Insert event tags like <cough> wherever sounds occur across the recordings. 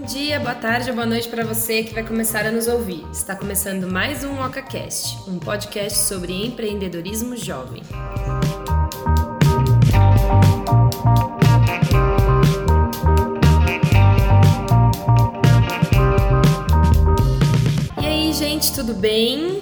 Bom dia, boa tarde ou boa noite para você que vai começar a nos ouvir. Está começando mais um OcaCast, um podcast sobre empreendedorismo jovem. E aí, gente, tudo bem?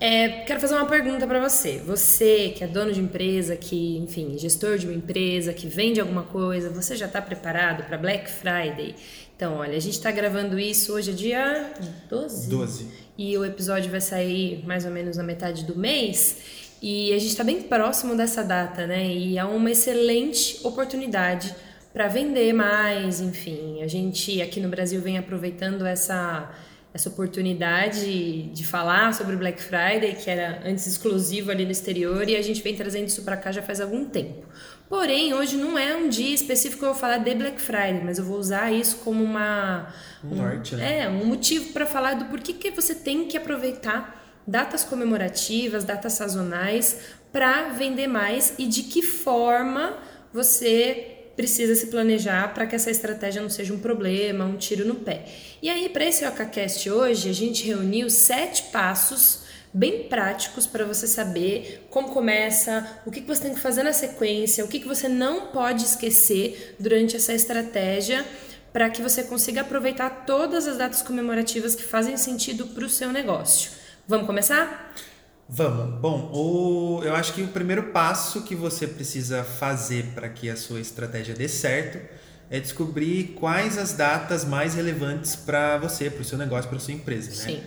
É, quero fazer uma pergunta para você. Você que é dono de empresa, que, enfim, gestor de uma empresa, que vende alguma coisa, você já está preparado para Black Friday? Então, olha, a gente está gravando isso hoje é dia 12? 12. E o episódio vai sair mais ou menos na metade do mês. E a gente está bem próximo dessa data, né? E é uma excelente oportunidade para vender mais, enfim. A gente aqui no Brasil vem aproveitando essa essa oportunidade de falar sobre o Black Friday, que era antes exclusivo ali no exterior, e a gente vem trazendo isso para cá já faz algum tempo. Porém, hoje não é um dia específico que eu vou falar de Black Friday, mas eu vou usar isso como uma um norte, né? É, um motivo para falar do porquê que você tem que aproveitar datas comemorativas, datas sazonais para vender mais e de que forma você precisa se planejar para que essa estratégia não seja um problema, um tiro no pé. E aí, para esse OcaCast hoje, a gente reuniu sete passos bem práticos para você saber como começa, o que, que você tem que fazer na sequência, o que, que você não pode esquecer durante essa estratégia para que você consiga aproveitar todas as datas comemorativas que fazem sentido para o seu negócio. Vamos começar? Vamos. Bom, o, eu acho que o primeiro passo que você precisa fazer para que a sua estratégia dê certo é descobrir quais as datas mais relevantes para você, para o seu negócio, para a sua empresa. Né? Sim.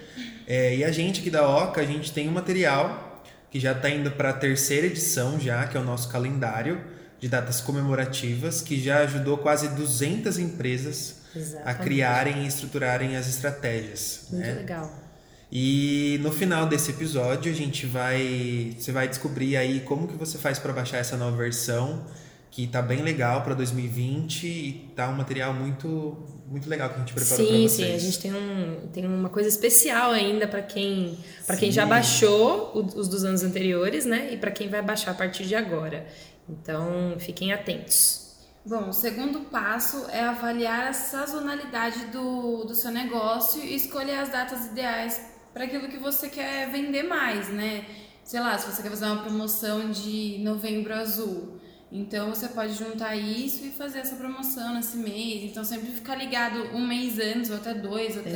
É, e a gente aqui da Oca, a gente tem um material que já está indo para a terceira edição já, que é o nosso calendário de datas comemorativas, que já ajudou quase 200 empresas Exatamente. a criarem e estruturarem as estratégias. Muito né? legal. E no final desse episódio a gente vai, você vai descobrir aí como que você faz para baixar essa nova versão, que tá bem legal para 2020 e tá um material muito muito legal que a gente preparou para Sim, vocês. sim, a gente tem, um, tem uma coisa especial ainda para quem para quem Sim. já baixou o- os dos anos anteriores, né? E para quem vai baixar a partir de agora. Então, fiquem atentos. Bom, o segundo passo é avaliar a sazonalidade do, do seu negócio e escolher as datas ideais para aquilo que você quer vender mais, né? Sei lá, se você quer fazer uma promoção de novembro azul, então você pode juntar isso e fazer essa promoção nesse mês. Então sempre ficar ligado um mês antes, ou até dois, até.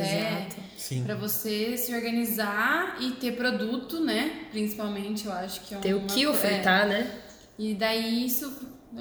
Pra você se organizar e ter produto, né? Principalmente, eu acho que é Ter o que co- ofertar, né? E daí isso,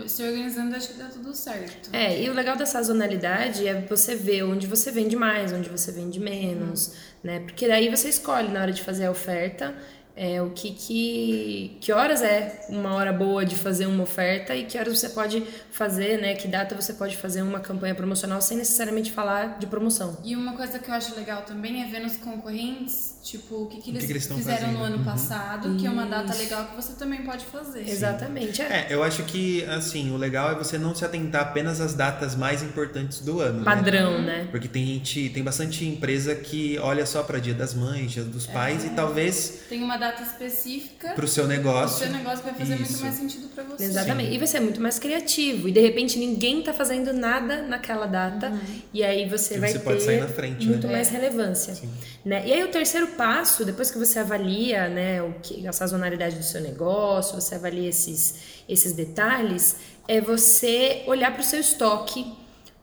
se organizando, acho que dá tudo certo. É, e o legal da sazonalidade é você ver onde você vende mais, onde você vende menos, né? Porque daí você escolhe na hora de fazer a oferta é, o que, que que horas é uma hora boa de fazer uma oferta e que horas você pode fazer, né? Que data você pode fazer uma campanha promocional sem necessariamente falar de promoção. E uma coisa que eu acho legal também é ver nos concorrentes, tipo, o que, que, eles, que eles estão fizeram no fazendo. ano Uhum. passado, que é uma data Isso. legal que você também pode fazer. Exatamente. É. É, eu acho que assim, o legal é você não se atentar apenas às datas mais importantes do ano. né? Padrão, né? Porque tem gente, tem bastante empresa que olha só para Dia das Mães, Dia dos Pais e talvez Tem uma data específica, para o seu o negócio. seu negócio vai fazer muito Isso. mais sentido pra você. Exatamente. E vai ser muito mais criativo. E de repente ninguém tá fazendo nada naquela data. E aí você E vai você ter pode sair na frente, muito né? mais relevância. Né? E aí o terceiro passo, depois que você avalia né, o que, a sazonalidade do seu negócio, você avalia esses, esses detalhes, é você olhar para o seu estoque.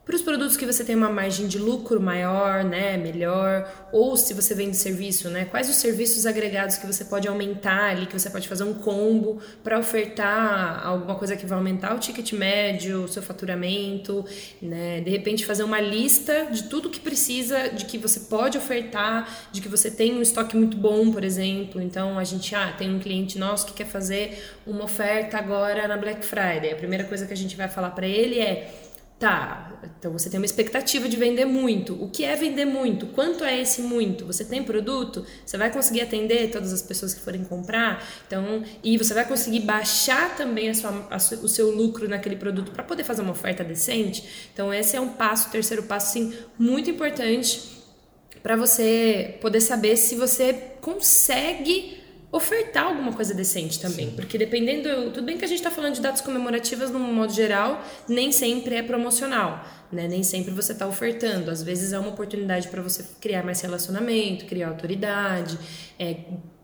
Para os produtos que você tem uma margem de lucro maior, né, melhor, ou se você vende serviço, né, quais os serviços agregados que você pode aumentar ali, que você pode fazer um combo para ofertar alguma coisa que vai aumentar o ticket médio, o seu faturamento, né, de repente fazer uma lista de tudo que precisa, de que você pode ofertar, de que você tem um estoque muito bom, por exemplo. Então a gente, ah, tem um cliente nosso que quer fazer uma oferta agora na Black Friday. A primeira coisa que a gente vai falar para ele é Tá, então você tem uma expectativa de vender muito. O que é vender muito? Quanto é esse muito? Você tem produto? Você vai conseguir atender todas as pessoas que forem comprar? Então, e você vai conseguir baixar também a sua, a su- o seu lucro naquele produto para poder fazer uma oferta decente? Então, esse é um passo, terceiro passo, sim, muito importante para você poder saber se você consegue ofertar alguma coisa decente também. Sim. Porque dependendo. Tudo bem que a gente está falando de datas comemorativas, no modo geral, nem sempre é promocional. Né? Nem sempre você está ofertando. Às vezes é uma oportunidade para você criar mais relacionamento, criar autoridade, é,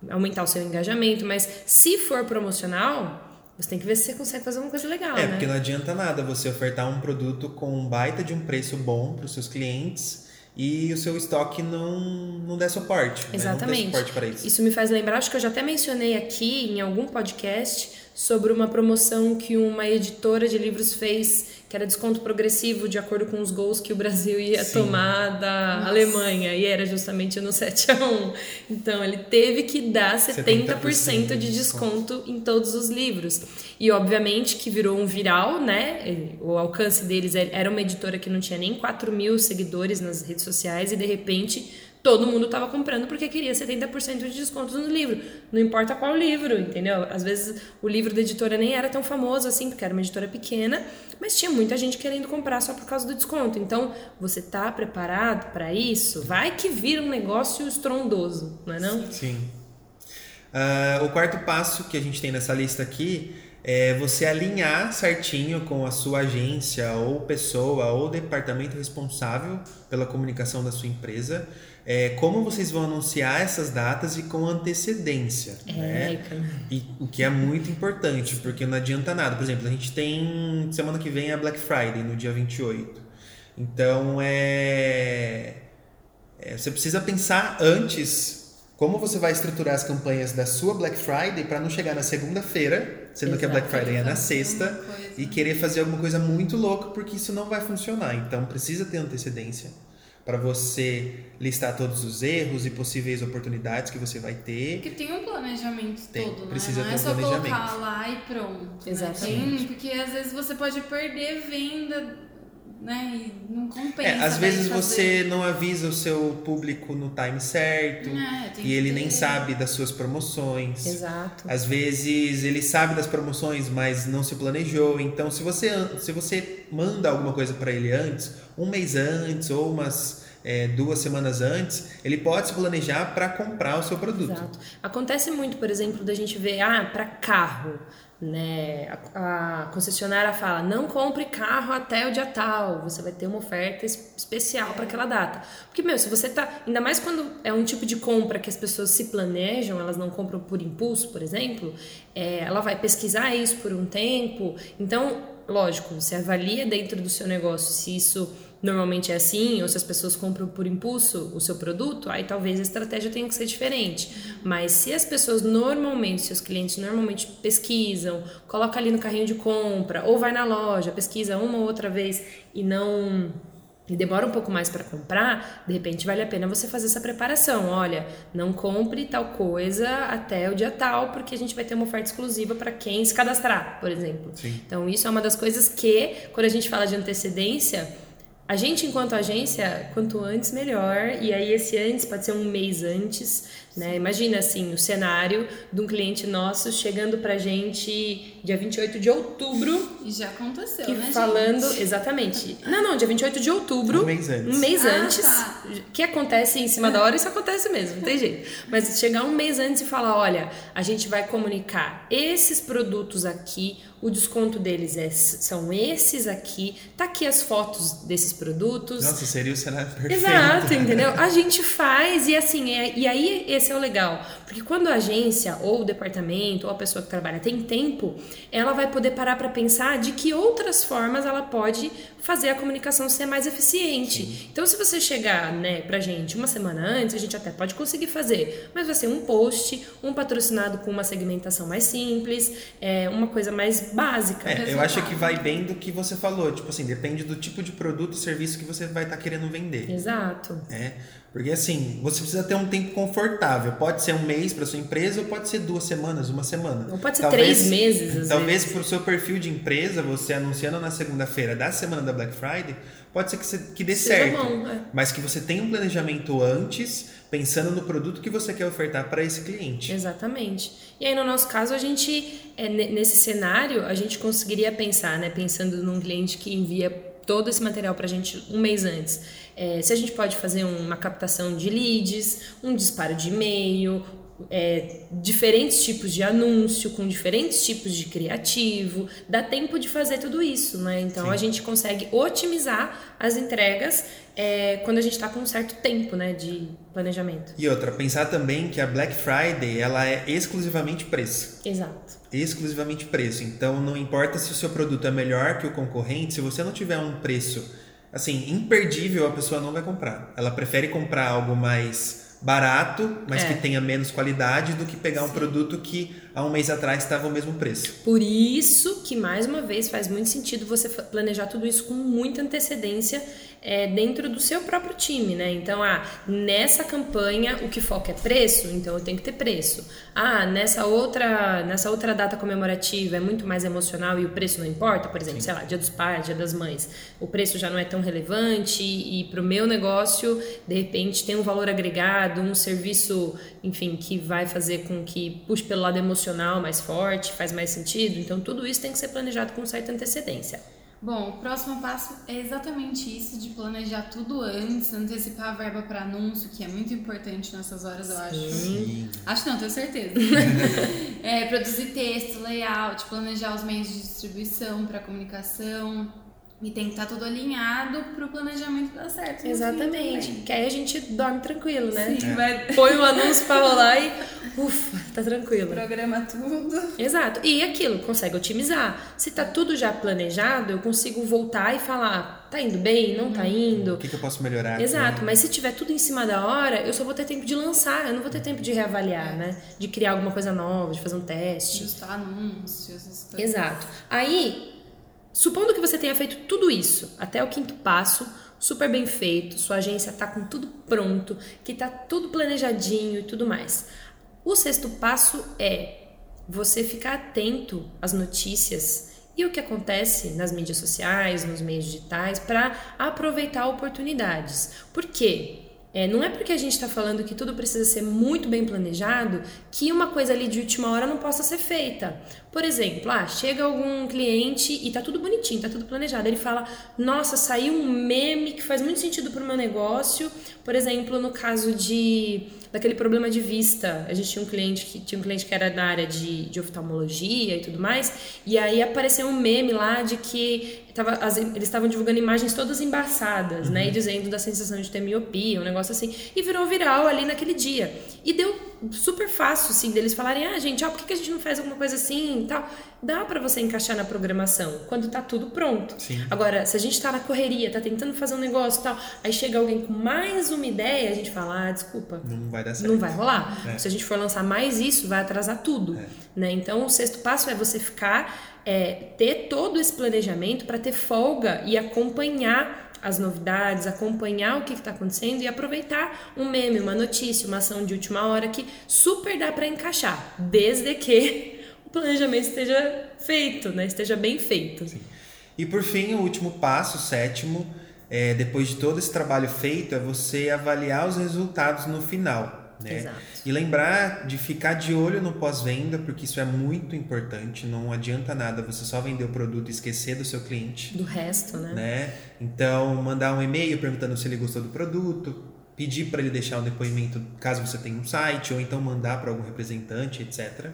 aumentar o seu engajamento. Mas se for promocional. Você tem que ver se você consegue fazer uma coisa legal, é, né? porque não adianta nada você ofertar um produto com um baita de um preço bom para os seus clientes e o seu estoque não, não der suporte. Exatamente. Né? Suporte para isso. isso me faz lembrar, acho que eu já até mencionei aqui em algum podcast sobre uma promoção que uma editora de livros fez que era desconto progressivo de acordo com os gols que o Brasil ia Sim. tomar da Nossa. Alemanha, e era justamente no 7 a 1 Então, ele teve que dar 70%, 70% de desconto em todos os livros. E, obviamente, que virou um viral, né? O alcance deles era uma editora que não tinha nem 4 mil seguidores nas redes sociais, e, de repente todo mundo estava comprando porque queria 70% de desconto no livro. Não importa qual livro, entendeu? Às vezes o livro da editora nem era tão famoso assim, porque era uma editora pequena, mas tinha muita gente querendo comprar só por causa do desconto. Então, você tá preparado para isso? Vai que vira um negócio estrondoso, não é não? Sim. Uh, o quarto passo que a gente tem nessa lista aqui é você alinhar certinho com a sua agência ou pessoa ou departamento responsável pela comunicação da sua empresa é, como vocês vão anunciar essas datas e com antecedência. É, né? E, o que é muito importante, porque não adianta nada. Por exemplo, a gente tem semana que vem a Black Friday, no dia 28. Então é, é você precisa pensar antes como você vai estruturar as campanhas da sua Black Friday para não chegar na segunda-feira, sendo Exato, que a Black Friday é na sexta, e querer fazer alguma coisa muito louca, porque isso não vai funcionar. Então precisa ter antecedência para você listar todos os erros e possíveis oportunidades que você vai ter. Porque tem um planejamento tem, todo, precisa né? Não ter é um só colocar lá e pronto. Né? Exatamente. Tem, porque às vezes você pode perder venda né? E não compensa. É, às vezes você não avisa o seu público no time certo é, e ele ter. nem sabe das suas promoções. Exato. Às vezes ele sabe das promoções, mas não se planejou. Então, se você, se você manda alguma coisa para ele antes, um mês antes ou umas é, duas semanas antes, ele pode se planejar para comprar o seu produto. Exato. Acontece muito, por exemplo, da gente ver, ah, para carro, né? A, a, concessionária fala: não compre carro até o dia tal, você vai ter uma oferta especial para aquela data. Porque, meu, se você tá. Ainda mais quando é um tipo de compra que as pessoas se planejam, elas não compram por impulso, por exemplo, é, ela vai pesquisar isso por um tempo. Então, lógico, você avalia dentro do seu negócio se isso normalmente é assim, ou se as pessoas compram por impulso o seu produto, aí talvez a estratégia tenha que ser diferente. Mas se as pessoas normalmente, seus clientes normalmente pesquisam, coloca ali no carrinho de compra, ou vai na loja, pesquisa uma ou outra vez e não e demora um pouco mais para comprar, de repente vale a pena você fazer essa preparação. Olha, não compre tal coisa até o dia tal, porque a gente vai ter uma oferta exclusiva para quem se cadastrar, por exemplo. Sim. Então, isso é uma das coisas que, quando a gente fala de antecedência, a gente, enquanto agência, quanto antes, melhor. E aí, esse antes pode ser um mês antes, né? Imagina, assim, o cenário de um cliente nosso chegando pra gente dia 28 de outubro. E já aconteceu, que né, falando, gente? exatamente. Não, não, dia 28 de outubro. Um mês antes. Um mês ah, antes. Tá. Que acontece em cima da hora, isso acontece mesmo, não tem jeito. Mas chegar um mês antes e falar: olha, a gente vai comunicar esses produtos aqui o desconto deles é, são esses aqui, tá aqui as fotos desses produtos. Nossa, seria o cenário perfeito. Exato, entendeu? <laughs> A gente faz e assim, é, e aí esse é o legal, porque quando a agência ou o departamento ou a pessoa que trabalha tem tempo, ela vai poder parar para pensar de que outras formas ela pode fazer a comunicação ser mais eficiente. Sim. Então, se você chegar, né, pra gente uma semana antes, a gente até pode conseguir fazer, mas vai ser um post, um patrocinado com uma segmentação mais simples, é, uma coisa mais básica. É, eu acho que vai bem do que você falou, tipo assim, depende do tipo de produto ou serviço que você vai estar tá querendo vender. Exato. É. Porque assim, você precisa ter um tempo confortável. Pode ser um mês para sua empresa ou pode ser duas semanas, uma semana. Ou pode ser talvez, três meses. talvez para o seu perfil de empresa, você anunciando na segunda-feira da semana da Black Friday, pode ser que, você, que dê Seja certo. Bom, é. Mas que você tenha um planejamento antes, pensando no produto que você quer ofertar para esse cliente. Exatamente. E aí, no nosso caso, a gente, é, nesse cenário, a gente conseguiria pensar, né? Pensando num cliente que envia todo esse material para a gente um mês antes é, se a gente pode fazer uma captação de leads, um disparo de e-mail, é, diferentes tipos de anúncio, com diferentes tipos de criativo, dá tempo de fazer tudo isso, né? Então Sim. a gente consegue otimizar as entregas é, quando a gente está com um certo tempo, né, de planejamento. E outra, pensar também que a Black Friday ela é exclusivamente preço. Exato. Exclusivamente preço. Então não importa se o seu produto é melhor que o concorrente, se você não tiver um preço assim imperdível, a pessoa não vai comprar. Ela prefere comprar algo mais barato, mas É. que tenha menos qualidade, do que pegar um produto que há um mês atrás estava o mesmo preço. Por isso que, mais uma vez, faz muito sentido você planejar tudo isso com muita antecedência é, dentro do seu próprio time, né? Então, ah, nessa campanha o que foca é preço, então eu tenho que ter preço. Ah, nessa outra, nessa outra data comemorativa é muito mais emocional e o preço não importa, por exemplo, sei lá, dia dos pais, dia das mães, o preço já não é tão relevante e para o meu negócio, de repente, tem um valor agregado, um serviço, enfim, que vai fazer com que puxe pelo lado emocional mais forte, faz mais sentido. Então, tudo isso tem que ser planejado com certa antecedência. Bom, o próximo passo é exatamente isso, de planejar tudo antes, antecipar a verba para anúncio, que é muito importante nessas horas, eu acho. Sim. Acho não, tenho certeza. <laughs> é, produzir texto, layout, planejar os meios de distribuição para comunicação. E tem que estar tudo alinhado para o planejamento dar certo. Exatamente. Que aí a gente dorme tranquilo, né? Sim, vai Põe o anúncio pra rolar e ufa, tá tranquilo. programa tudo. Exato. E aquilo, consegue otimizar. Se tá tudo já planejado, eu consigo voltar e falar, tá indo bem, não tá O indo. que, que eu posso melhorar? aqui? Exato, mas se tiver tudo em cima da hora, eu só vou ter tempo de lançar, eu não vou ter tempo de reavaliar, né? De criar alguma coisa nova, de fazer um teste. Ajustar anúncios, essas coisas. Exato. Aí, supondo que você tenha feito tudo isso, até o quinto passo, super bem feito, sua agência tá com tudo pronto, que tá tudo planejadinho e tudo mais. O sexto passo é você ficar atento às notícias e o que acontece nas mídias sociais, nos meios digitais, para aproveitar oportunidades. Por quê? É, não é porque a gente está falando que tudo precisa ser muito bem planejado que uma coisa ali de última hora não possa ser feita. Por exemplo, ah, chega algum cliente e tá tudo bonitinho, tá tudo planejado. Ele fala: Nossa, saiu um meme que faz muito sentido para o meu negócio. Por exemplo, no caso de daquele problema de vista. A gente tinha um cliente que tinha um cliente que era da área de, de oftalmologia e tudo mais, e aí apareceu um meme lá de que tava, as- eles estavam divulgando imagens todas embaçadas, né? E dizendo da sensação de ter miopia, um negócio assim. E virou viral ali naquele dia. E deu super fácil, assim, deles falarem, ah, gente, ó, por que a gente não faz alguma coisa assim e tal? Dá pra você encaixar na programação quando tá tudo pronto. Sim. Agora, se a gente tá na correria, tá tentando fazer um negócio e tal, aí chega alguém com mais uma ideia, a gente fala, ah, desculpa, Não vai dar certo. não vai rolar. É. Se a gente for lançar mais isso, vai atrasar tudo. É. Né? Então, o sexto passo é você ficar, é, ter todo esse planejamento para ter folga e acompanhar as novidades, acompanhar o que está acontecendo e aproveitar um meme, uma notícia, uma ação de última hora que super dá para encaixar, desde que <laughs> o planejamento esteja feito, né? esteja bem feito. E por fim, o último passo, o sétimo, é, depois de todo esse trabalho feito, é você avaliar os resultados no final. Né? Exato. E lembrar de ficar de olho no pós-venda, porque isso é muito importante. Não adianta nada você só vender o produto e esquecer do seu cliente. Do resto, né? Né? Então, mandar um e-mail perguntando se ele gostou do produto, pedir para ele deixar um depoimento caso você tenha um site, ou então mandar para algum representante, etc.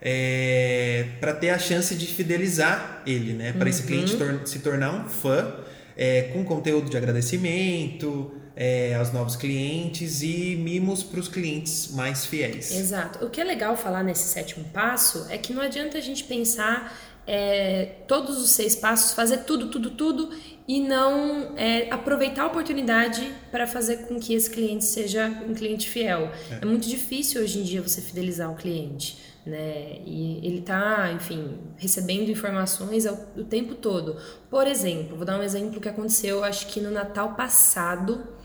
É, para ter a chance de fidelizar ele, né? Para esse cliente tor- se tornar um fã é, com conteúdo de agradecimento é, aos novos clientes e mimos para os clientes mais fiéis. Exato. O que é legal falar nesse sétimo passo é que não adianta a gente pensar é, todos os seis passos, fazer tudo, tudo, tudo e não é, aproveitar a oportunidade para fazer com que esse cliente seja um cliente fiel. É. muito difícil hoje em dia você fidelizar um cliente. Né? E ele tá, enfim, recebendo informações ao, o tempo todo. Por exemplo, vou dar um exemplo que aconteceu, acho que no Natal passado.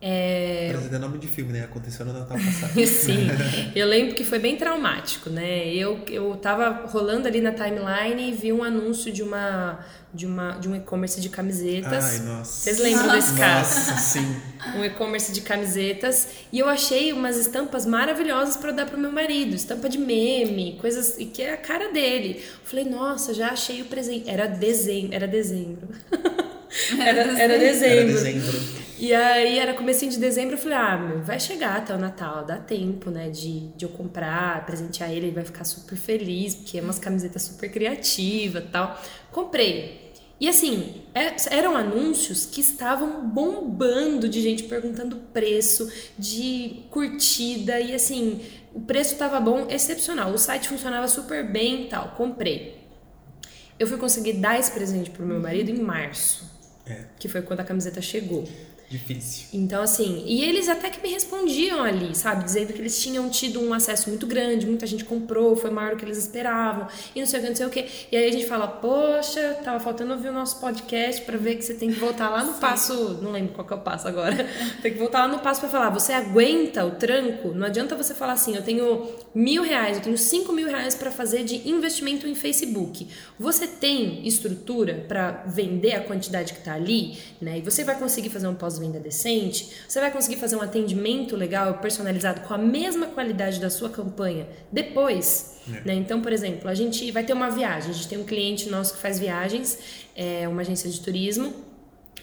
É, Parece até nome de filme, né? Aconteceu no Natal <laughs> passado. Sim, eu lembro que foi bem traumático, né? Eu, eu tava rolando ali na timeline e vi um anúncio de uma de uma de um e-commerce de camisetas. Ai, nossa. Vocês lembram desse caso? Nossa, sim. <laughs> Um e-commerce de camisetas e eu achei umas estampas maravilhosas para dar pro meu marido, estampa de meme, coisas e que é a cara dele. Falei, nossa, já achei o presente. Era <laughs> dezembro, era dezembro. era, era dezembro. Era dezembro. E aí era comecinho de dezembro, eu falei, ah, meu, vai chegar até o Natal, dá tempo, né, de, de eu comprar, presentear ele, ele vai ficar super feliz, porque é umas camisetas super criativas e tal. Comprei. E assim, é, eram anúncios que estavam bombando de gente perguntando preço, de curtida, e assim, o preço estava bom, excepcional. O site funcionava super bem e tal. Comprei. Eu fui conseguir dar esse presente pro meu marido em março. É. Que foi quando a camiseta chegou. Difícil. Então, assim, e eles até que me respondiam ali, sabe? Dizendo que eles tinham tido um acesso muito grande, muita gente comprou, foi maior do que eles esperavam, e não sei o que, não sei o que. E aí a gente fala, poxa, tava faltando ouvir o nosso podcast para ver que você tem que voltar lá no <laughs> Sim. passo, não lembro qual que é o passo agora, <laughs> tem que voltar lá no passo para falar, você aguenta o tranco? Não adianta você falar assim, eu tenho mil reais, eu tenho cinco mil reais para fazer de investimento em Facebook. Você tem estrutura para vender a quantidade que tá ali, né? E você vai conseguir fazer um pós pós-venda decente, você vai conseguir fazer um atendimento legal, personalizado, com a mesma qualidade da sua campanha depois. É. Né? Então, por exemplo, a gente vai ter uma viagem, a gente tem um cliente nosso que faz viagens, é uma agência de turismo,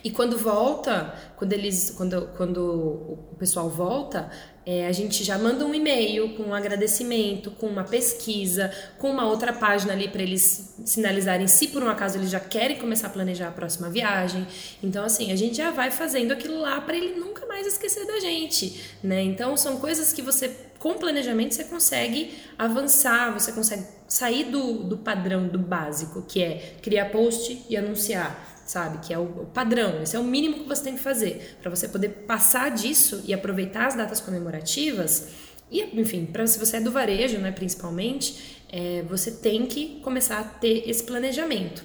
e quando volta, quando eles, quando, quando o pessoal volta, é, a gente já manda um e-mail com um agradecimento, com uma pesquisa, com uma outra página ali para eles sinalizarem se por um acaso eles já querem começar a planejar a próxima viagem. Então, assim, a gente já vai fazendo aquilo lá para ele nunca mais esquecer da gente, né? Então, são coisas que você, com planejamento, você consegue avançar, você consegue sair do, do padrão, do básico, que é criar post e anunciar sabe? Que é o, padrão, esse é o mínimo que você tem que fazer para você poder passar disso e aproveitar as datas comemorativas. E, enfim, para se você é do varejo, né, principalmente, é, você tem que começar a ter esse planejamento.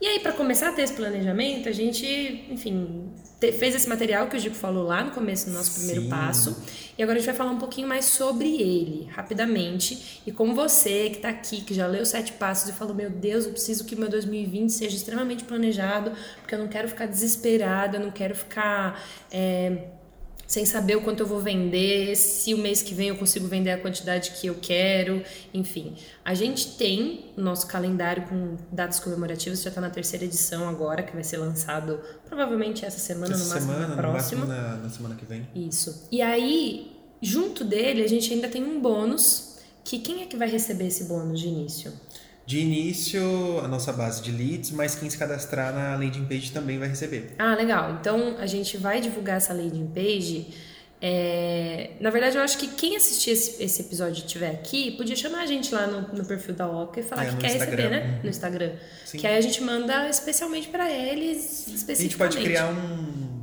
E aí, para começar a ter esse planejamento, a gente, enfim, te, fez esse material que o Gico falou lá no começo do nosso primeiro Sim. passo. E agora a gente vai falar um pouquinho mais sobre ele, rapidamente. E como você que está aqui, que já leu sete passos e falou: Meu Deus, eu preciso que meu 2020 seja extremamente planejado, porque eu não quero ficar desesperada, eu não quero ficar. É, sem saber o quanto eu vou vender, se o mês que vem eu consigo vender a quantidade que eu quero, enfim. A gente tem o nosso calendário com datas comemorativas, já está na terceira edição agora, que vai ser lançado provavelmente essa semana, Essa no máximo semana, na no próxima. máximo na, na semana que vem. Isso. E aí, junto dele, a gente ainda tem um bônus, que quem é que vai receber esse bônus de início? De início, a nossa base de leads, mas quem se cadastrar na landing page também vai receber. Ah, legal. Então a gente vai divulgar essa landing page. É, Na verdade, eu acho que quem assistir esse, esse episódio estiver aqui, podia chamar a gente lá no, no perfil da Oca e falar É, que quer Instagram. receber, né? No Instagram. Sim. Que aí a gente manda especialmente para eles, A gente especificamente. pode criar um,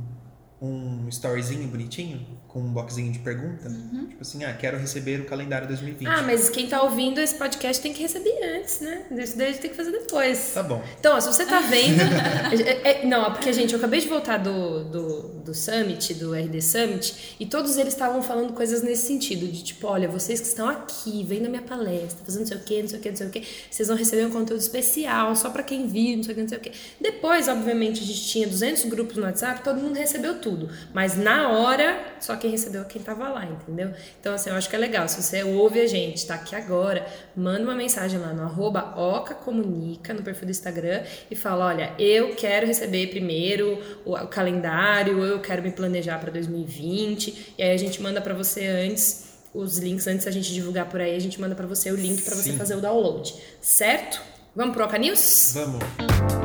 um storyzinho bonitinho, com um boxzinho de pergunta. Tipo assim, ah, quero receber o calendário 2020. Ah, mas quem tá ouvindo esse podcast tem que receber antes, né? Isso daí a gente tem que fazer depois. Tá bom. Então, ó, se você tá vendo. <laughs> é- é- não, porque, gente, eu acabei de voltar do, do, do Summit, do RD Summit, e todos eles estavam falando coisas nesse sentido: de tipo, olha, vocês que estão aqui, vendo a minha palestra, fazendo não sei o quê, não sei o quê, não sei o quê, vocês vão receber um conteúdo especial só pra quem viu, não sei o quê, não sei o quê. Depois, obviamente, a gente tinha 200 grupos no WhatsApp, todo mundo recebeu tudo. Mas na hora, só quem recebeu é quem tava lá, entendeu? Então, assim, eu acho que é legal. Se você ouve a gente, tá aqui agora, manda uma mensagem lá no arroba ocacomunica, no perfil do Instagram, e fala, olha, eu quero receber primeiro o, o calendário, eu quero me planejar para 2020, e aí a gente manda para você antes os links, antes da gente divulgar por aí, a gente manda para você o link para você fazer o download, certo? Vamos pro Oca News? Vamos.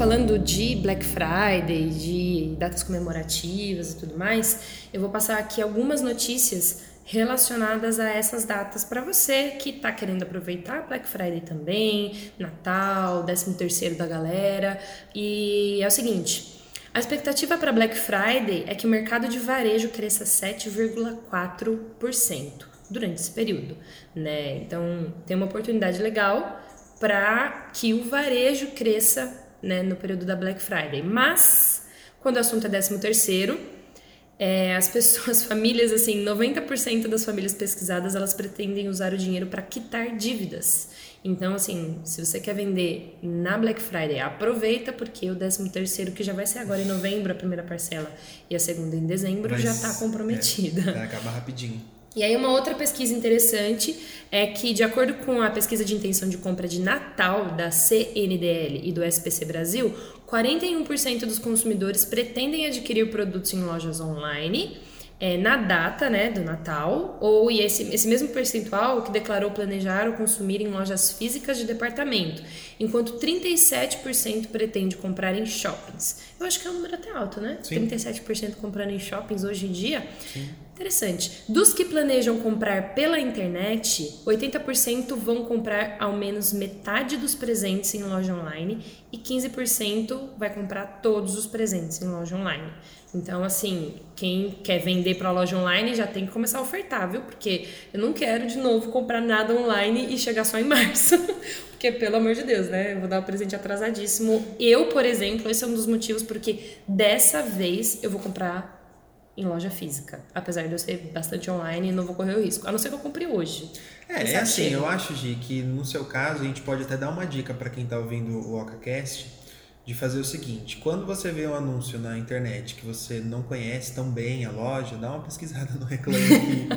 Falando de Black Friday, de datas comemorativas e tudo mais, eu vou passar aqui algumas notícias relacionadas a essas datas para você que está querendo aproveitar Black Friday também, Natal, 13 terceiro da galera. E é o seguinte, a expectativa para Black Friday é que o mercado de varejo cresça 7,4% durante esse período, né? Então, tem uma oportunidade legal para que o varejo cresça né, no período da Black Friday. Mas, quando o assunto é 13 terceiro, é, as pessoas, <laughs> famílias, assim, 90% das famílias pesquisadas, elas pretendem usar o dinheiro para quitar dívidas. Então, assim, se você quer vender na Black Friday, aproveita, porque o 13 terceiro, que já vai ser agora em novembro, a primeira parcela, e a segunda em dezembro, Mas, já está comprometida. É, vai acabar rapidinho. E aí uma outra pesquisa interessante é que, de acordo com a pesquisa de intenção de compra de Natal da CNDL e do SPC Brasil, 41% dos consumidores pretendem adquirir produtos em lojas online é, na data né, do Natal, ou e esse, esse mesmo percentual que declarou planejar ou consumir em lojas físicas de departamento, enquanto 37% pretende comprar em shoppings. Eu acho que é um número até alto, né? Sim. 37% comprando em shoppings hoje em dia. Interessante. Dos que planejam comprar pela internet, 80% vão comprar ao menos metade dos presentes em loja online e 15% vai comprar todos os presentes em loja online. Então, assim, quem quer vender para loja online já tem que começar a ofertar, viu? Porque eu não quero de novo comprar nada online e chegar só em março. <laughs> Porque, pelo amor de Deus, né? Eu vou dar um presente atrasadíssimo. Eu, por exemplo, esse é um dos motivos porque dessa vez eu vou comprar em loja física. Apesar de eu ser bastante online, não vou correr o risco. A não ser que eu compre hoje. É, é assim, chega. eu acho, Gi, que no seu caso a gente pode até dar uma dica para quem tá ouvindo o OcaCast de fazer o seguinte: quando você vê um anúncio na internet que você não conhece tão bem a loja, dá uma pesquisada no Reclame <laughs> Aqui.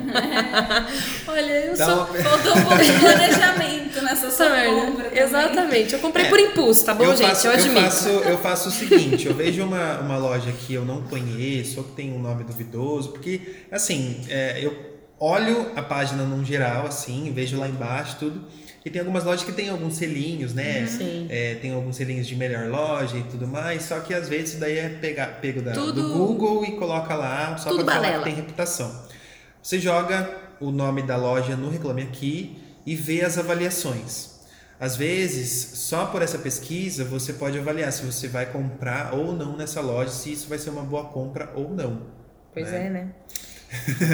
Olha, eu Dá sou. uma- Faltou um pouco <laughs> de planejamento nessa Essa sua merda. compra também. Exatamente. Eu comprei É. por impulso, tá bom, eu gente? faço, eu admito. faço, eu faço o seguinte, eu vejo uma, uma loja que eu não conheço ou que tem um nome duvidoso, porque, assim, é, eu olho a página num geral, assim, vejo lá embaixo tudo, e tem algumas lojas que tem alguns selinhos, né? Sim. É, tem alguns selinhos de melhor loja e tudo mais, só que às vezes isso daí é pegar, pego da, Tudo- do Google e coloca lá só pra falar que tem reputação. Você joga o nome da loja no Reclame Aqui e vê as avaliações. Às vezes, só por essa pesquisa, você pode avaliar se você vai comprar ou não nessa loja, se isso vai ser uma boa compra ou não. Pois né? é, né?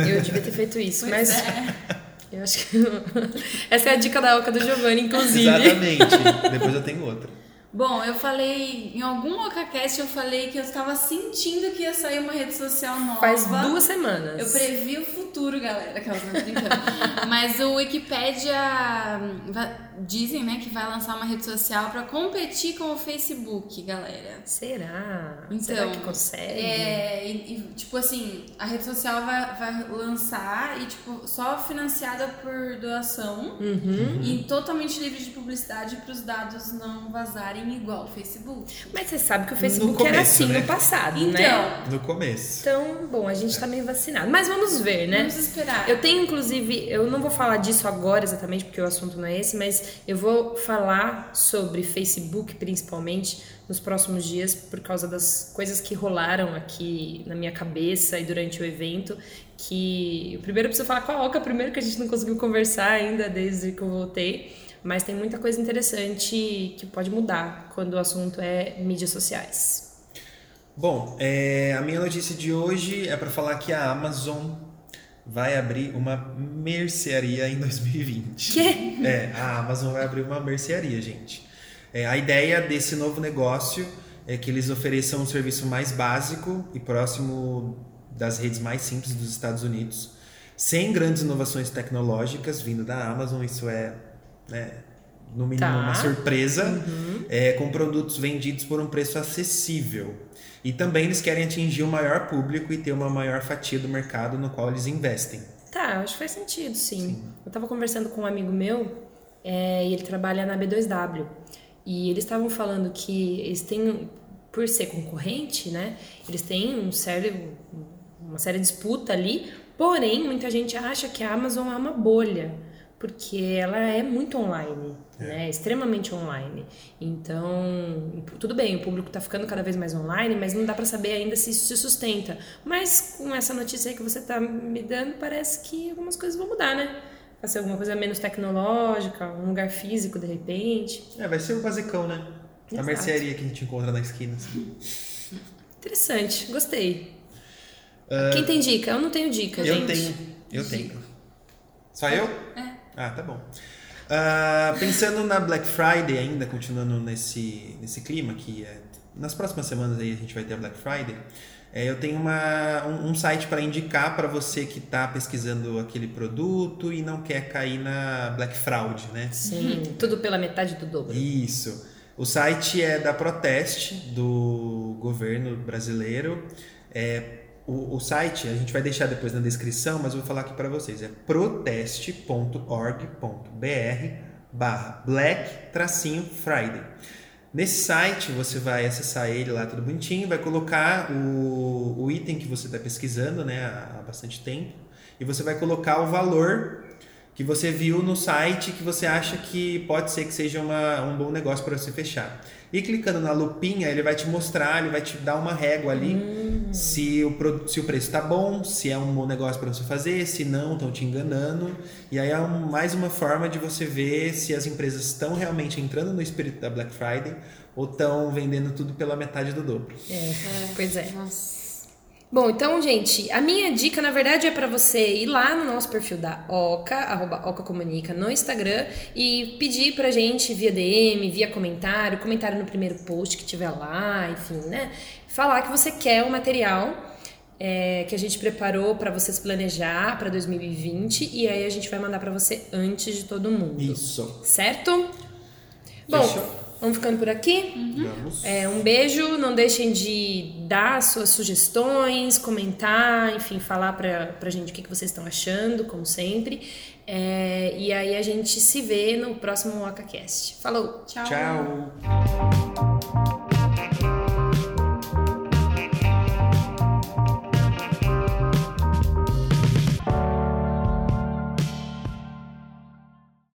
<laughs> Eu devia ter feito isso, Pois mas é. <laughs> eu acho que. <laughs> Essa é a dica da Oca do Giovanni, inclusive. Exatamente. Depois eu tenho outra. Bom, eu falei, em algum OcaCast eu falei que eu estava sentindo que ia sair uma rede social nova. Faz duas semanas. Eu previ o futuro, galera, aquelas não brincando. <laughs> Mas o Wikipedia hum, dizem, né, que vai lançar uma rede social para competir com o Facebook, galera. Será? Então, Será que consegue? É, e, tipo assim, a rede social vai, vai lançar e, tipo, só financiada por doação Uhum. e totalmente livre de publicidade para os dados não vazarem igual o Facebook. Mas você sabe que o Facebook No era começo, assim né? no passado, né? Então, No começo. Então, bom, a gente tá meio vacinado. Mas vamos ver, né? vamos esperar. Eu tenho, inclusive, eu não vou falar disso agora exatamente, porque o assunto não é esse, mas eu vou falar sobre Facebook, principalmente, nos próximos dias, por causa das coisas que rolaram aqui na minha cabeça e durante o evento. Que eu primeiro preciso falar com a Oca, primeiro que a gente não conseguiu conversar ainda desde que eu voltei. Mas tem muita coisa interessante que pode mudar quando o assunto é mídias sociais. Bom, é, a minha notícia de hoje é para falar que a Amazon vai abrir uma mercearia em 2020. Quê? É, a Amazon vai abrir uma mercearia, gente. É, a ideia desse novo negócio é que eles ofereçam um serviço mais básico e próximo das redes mais simples dos Estados Unidos, sem grandes inovações tecnológicas vindo da Amazon. Isso é, né, no mínimo, Tá. uma surpresa, é, com produtos vendidos por um preço acessível. E também eles querem atingir o maior público e ter uma maior fatia do mercado no qual eles investem. Tá, acho que faz sentido, sim. Eu tava conversando com um amigo meu é, e ele trabalha na B2W. E eles estavam falando que eles têm, por ser concorrente, né? Eles têm um sério, uma séria disputa ali. Porém, muita gente acha que a Amazon é uma bolha, porque ela é muito online, né? Extremamente online. Então, tudo bem, o público tá ficando cada vez mais online, mas não dá pra saber ainda se isso se sustenta. Mas com essa notícia aí que você tá me dando, parece que algumas coisas vão mudar, né? Vai ser alguma coisa menos tecnológica, um lugar físico de repente. É, vai ser o basicão, né? A Exato. mercearia que a gente encontra na esquina. assim. Interessante, gostei. Quem tem dica? Eu não tenho dica, Eu gente. tenho, eu tenho. Só eu? É. Ah, tá bom. Ah, pensando na Black Friday ainda, continuando nesse, nesse clima que é, nas próximas semanas aí a gente vai ter a Black Friday. É, eu tenho uma, um, um site para indicar para você que está pesquisando aquele produto e não quer cair na Black Fraud, né? Sim, tudo pela metade do dobro. Isso. O site é da Proteste, do governo brasileiro. É, o, o site a gente vai deixar depois na descrição, mas eu vou falar aqui para vocês. É proteste.org.br barra Black Friday. Nesse site você vai acessar ele lá tudo bonitinho, vai colocar o, o item que você está pesquisando né, há bastante tempo e você vai colocar o valor que você viu no site que você acha que pode ser que seja uma, um bom negócio para você fechar. E clicando na lupinha, ele vai te mostrar, ele vai te dar uma régua ali hum. Se, o, se o preço está bom, se é um bom negócio para você fazer, se não, estão te enganando. E aí é um, mais uma forma de você ver se as empresas estão realmente entrando no espírito da Black Friday ou estão vendendo tudo pela metade do dobro. É, é. pois é. Nossa. Bom, então, gente, a minha dica, na verdade, é para você ir lá no nosso perfil da Oca, arroba Oca Comunica, no Instagram, e pedir pra gente via DM, via comentário, comentário no primeiro post que tiver lá, enfim, né? Falar que você quer o material é, que a gente preparou para vocês planejar para 2020 e aí a gente vai mandar para você antes de todo mundo. Isso. Certo? Bom, Fechou. Vamos ficando por aqui? Uhum. É, um beijo. Não deixem de dar suas sugestões, comentar, enfim, falar pra, pra gente o que, que vocês estão achando, como sempre. É, e aí a gente se vê no próximo OcaCast. Falou! Tchau! Tchau!